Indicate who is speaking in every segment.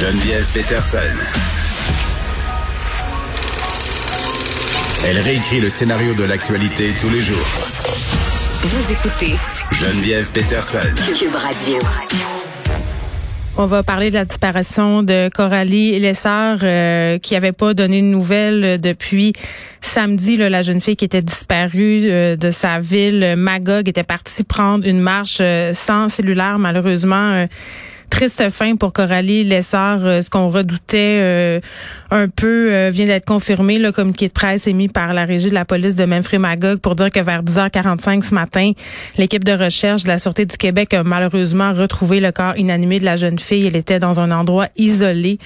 Speaker 1: Geneviève Peterson. Elle réécrit le scénario de l'actualité tous les jours.
Speaker 2: Vous écoutez
Speaker 1: Geneviève Peterson.
Speaker 2: Cube Radio.
Speaker 3: On va parler de la disparition de Coralie Lessard, euh, qui avait pas donné de nouvelles depuis samedi. Là, la jeune fille qui était disparue euh, de sa ville, Magog, était partie prendre une marche euh, sans cellulaire. Malheureusement, triste fin pour Coralie Lessard. Euh, ce qu'on redoutait euh, un peu euh, vient d'être confirmé. Le communiqué de presse émis par la régie de la police de Memphis-Magog pour dire que vers 10h45 ce matin, l'équipe de recherche de la Sûreté du Québec a malheureusement retrouvé le corps inanimé de la jeune fille. Elle était dans un endroit isolé,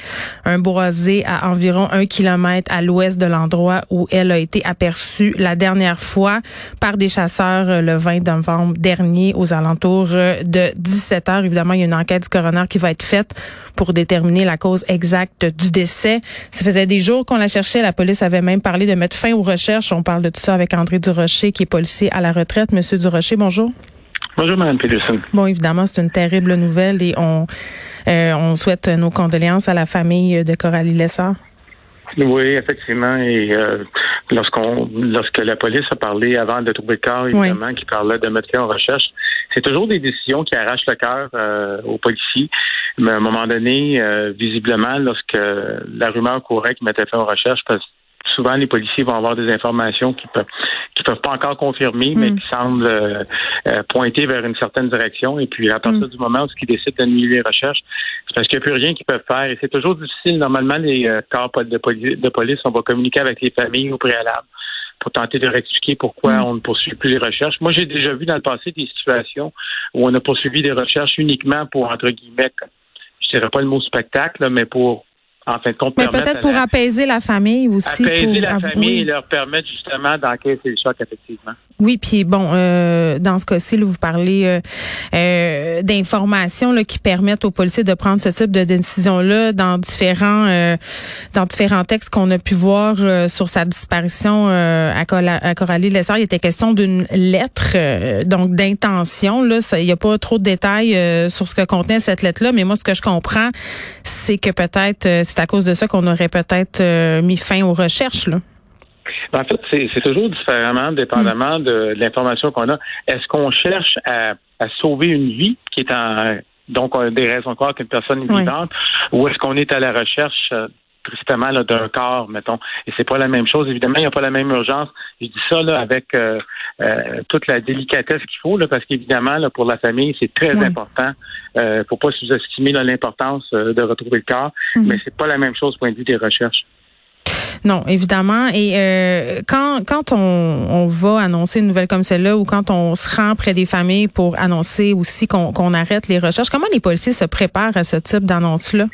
Speaker 3: un boisé à environ un kilomètre à l'ouest de l'endroit où elle a été aperçue la dernière fois par des chasseurs le 20 novembre dernier aux alentours de 17 h Évidemment, il y a une enquête du coroner qui va être faite pour déterminer la cause exacte du décès. Ça faisait des jours qu'on la cherchait. La police avait même parlé de mettre fin aux recherches. On parle de tout ça avec André Durocher, qui est policier à la retraite. Monsieur Durocher, bonjour.
Speaker 4: Bonjour, Mme Peterson.
Speaker 3: Bon, évidemment, c'est une terrible nouvelle et on, euh, on souhaite nos condoléances à la famille de Coralie Lessard.
Speaker 4: Oui, effectivement. Et euh, lorsqu'on, lorsque la police a parlé avant de trouver le corps, évidemment, qui parlait de mettre fin aux recherches, c'est toujours des décisions qui arrachent le cœur euh, aux policiers. Mais à un moment donné, euh, visiblement, lorsque la rumeur courait qu'ils mettaient fin aux recherches, parce que souvent les policiers vont avoir des informations qui peuvent qui peuvent pas encore confirmer, mais mm. qui semblent euh, pointer vers une certaine direction. Et puis à partir mm. du moment où ils décident d'annuler les recherches, c'est parce qu'il n'y a plus rien qu'ils peuvent faire. Et c'est toujours difficile. Normalement, les corps de, police, de police, on va communiquer avec les familles au préalable pour tenter de rectifier pourquoi mm. on ne poursuit plus les recherches. Moi, j'ai déjà vu dans le passé des situations où on a poursuivi des recherches uniquement pour, entre guillemets, je dirais pas le mot spectacle, mais pour en fin de compte,
Speaker 3: Mais peut-être pour apaiser la famille aussi.
Speaker 4: Apaiser la famille et leur permettre justement d'encaisser le choc, effectivement.
Speaker 3: Oui, puis bon, euh, dans ce cas-ci, vous parlez euh, euh, d'informations qui permettent aux policiers de prendre ce type de décision-là dans différents euh, dans différents textes qu'on a pu voir euh, sur sa disparition à, à, Coralie Lessard. Il était question d'une lettre, donc d'intention. Là, il n'y a pas trop de détails sur ce que contenait cette lettre-là, mais moi, ce que je comprends, c'est que peut-être c'est à cause de ça qu'on aurait peut-être mis fin aux recherches. Là.
Speaker 4: Ben, en fait, c'est toujours différemment, dépendamment de, l'information qu'on a. Est-ce qu'on cherche à, sauver une vie qui est en donc des raisons de croire qu'une personne est vivante, ou est-ce qu'on est à la recherche tristement d'un corps, mettons. Et c'est pas la même chose. Évidemment, il n'y a pas la même urgence. Je dis ça là, avec euh, euh, toute la délicatesse qu'il faut, là, parce qu'évidemment, là, pour la famille, c'est très important. Euh, faut pas sous-estimer l'importance de retrouver le corps, mhm. mais c'est pas la même chose au point de vue des recherches.
Speaker 3: Non, évidemment. Et euh, quand quand on, on, va annoncer une nouvelle comme celle-là ou quand on se rend près des familles pour annoncer aussi qu'on arrête les recherches, comment les policiers se préparent à ce type d'annonce-là?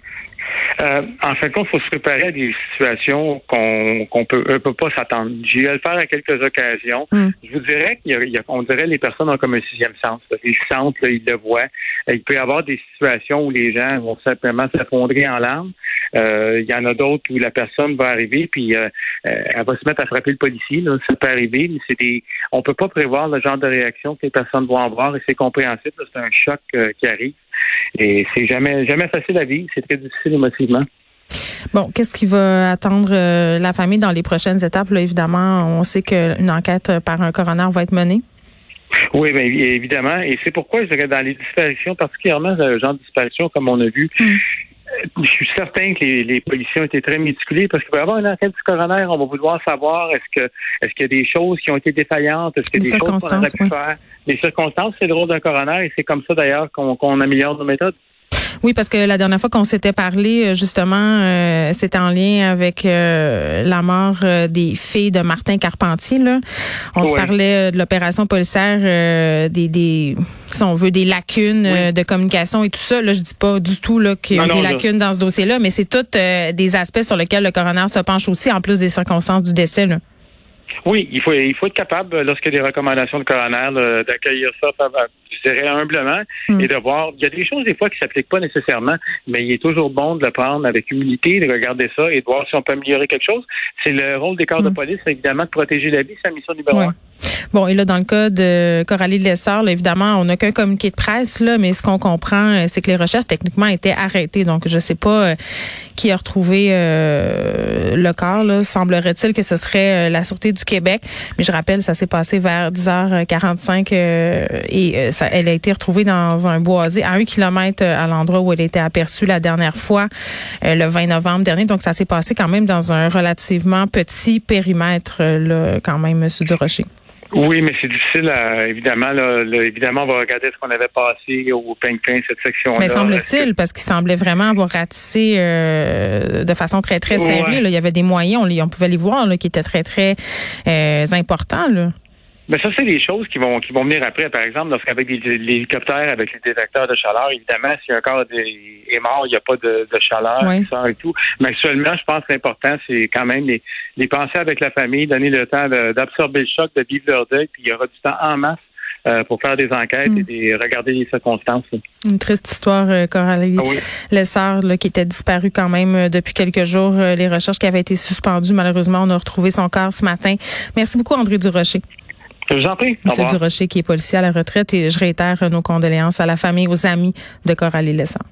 Speaker 4: Euh, en fait, il faut se préparer à des situations qu'on qu'on peut, peut pas s'attendre. J'ai eu à le faire à quelques occasions. Hmm. Je vous dirais qu'on dirait les personnes ont comme un sixième sens. Ils sentent, ils le voient. Euh, il peut y avoir des situations où les gens vont simplement s'effondrer en larmes. Euh, il y en a d'autres où la personne va arriver puis elle va se mettre à frapper le policier. Là. Ça peut arriver, mais c'est des. On peut pas prévoir le genre de réaction que les personnes vont avoir et c'est compréhensible. C'est un choc qui arrive. Et c'est jamais, jamais facile à vivre. C'est très difficile émotivement.
Speaker 3: Bon, qu'est-ce qui va attendre euh, la famille dans les prochaines étapes? Là, évidemment, on sait qu'une enquête par un coroner va être menée.
Speaker 4: Oui, bien évidemment. Et c'est pourquoi je dirais dans les disparitions, particulièrement le genre de disparition comme on a vu, hmm je suis certain que les, policiers ont été très méticulés parce qu'il va y avoir une enquête du coroner. On va vouloir savoir est-ce que est-ce qu'il y a des choses qui ont été défaillantes, est-ce qu'il y a des choses qu'on aurait pu faire. Les circonstances, c'est le rôle d'un coroner et c'est comme ça d'ailleurs qu'on améliore nos méthodes.
Speaker 3: Oui, parce que la dernière fois qu'on s'était parlé, euh, justement, euh, c'était en lien avec euh, la mort des filles de Martin Carpentier. Là. On se parlait de l'opération policière, des, des, si on veut, des lacunes de communication et tout ça. Là, je dis pas du tout là qu'il y a des lacunes dans ce dossier-là, mais c'est tous des aspects sur lesquels le coroner se penche aussi, en plus des circonstances du décès. Là.
Speaker 4: Oui, il faut il faut être capable, lorsqu'il y a des recommandations de coroner, d'accueillir ça je dirais humblement, hmm. et de voir. Il y a des choses des fois qui s'appliquent pas nécessairement, mais il est toujours bon de le prendre avec humilité, de regarder ça et de voir si on peut améliorer quelque chose. C'est le rôle des corps de hmm. police, évidemment, de protéger la vie, c'est la mission numéro un.
Speaker 3: Bon, et là, dans le cas de Coralie Lessard, évidemment, on n'a qu'un communiqué de presse, là, mais ce qu'on comprend, euh, c'est que les recherches techniquement étaient arrêtées. Donc, je sais pas euh, qui a retrouvé euh, le corps. Semblerait-il que ce serait la Sûreté du Québec. Mais je rappelle, ça s'est passé vers 10h45 et ça, elle a été retrouvée dans un boisé à un kilomètre à l'endroit où elle était aperçue la dernière fois, le 20 novembre dernier. Donc, ça s'est passé quand même dans un relativement petit périmètre, là, quand même, M. Durocher.
Speaker 4: Oui, mais c'est difficile, évidemment. Là, évidemment, on va regarder ce qu'on avait passé au ping cette section-là.
Speaker 3: Mais semble-t-il, parce qu'il semblait vraiment avoir ratissé euh, de façon très, très serrée. Il y avait des moyens, on, on pouvait les voir, là, qui étaient très, très euh, importants. Là.
Speaker 4: Mais ça, c'est des choses qui vont qui vont venir après. Par exemple, lorsqu'avec les, hélicoptères, avec les détecteurs de chaleur, évidemment, si un corps est mort, il n'y a pas de, chaleur et tout. Mais actuellement, je pense que l'important, c'est quand même les, les penser avec la famille, donner le temps d'absorber le choc, de vivre leur deuil, puis il y aura du temps en masse euh, pour faire des enquêtes et mm. des, regarder les circonstances.
Speaker 3: Une triste histoire, euh, Coralie ah oui. Lessard, qui était disparu quand même euh, depuis quelques jours. les recherches qui avaient été suspendues, malheureusement, on a retrouvé son corps ce matin. Merci beaucoup, André Durocher.
Speaker 4: Je vous en prie.
Speaker 3: Monsieur Durocher, qui est policier à la retraite, et je réitère nos condoléances à la famille, aux amis de Coralie Lessard.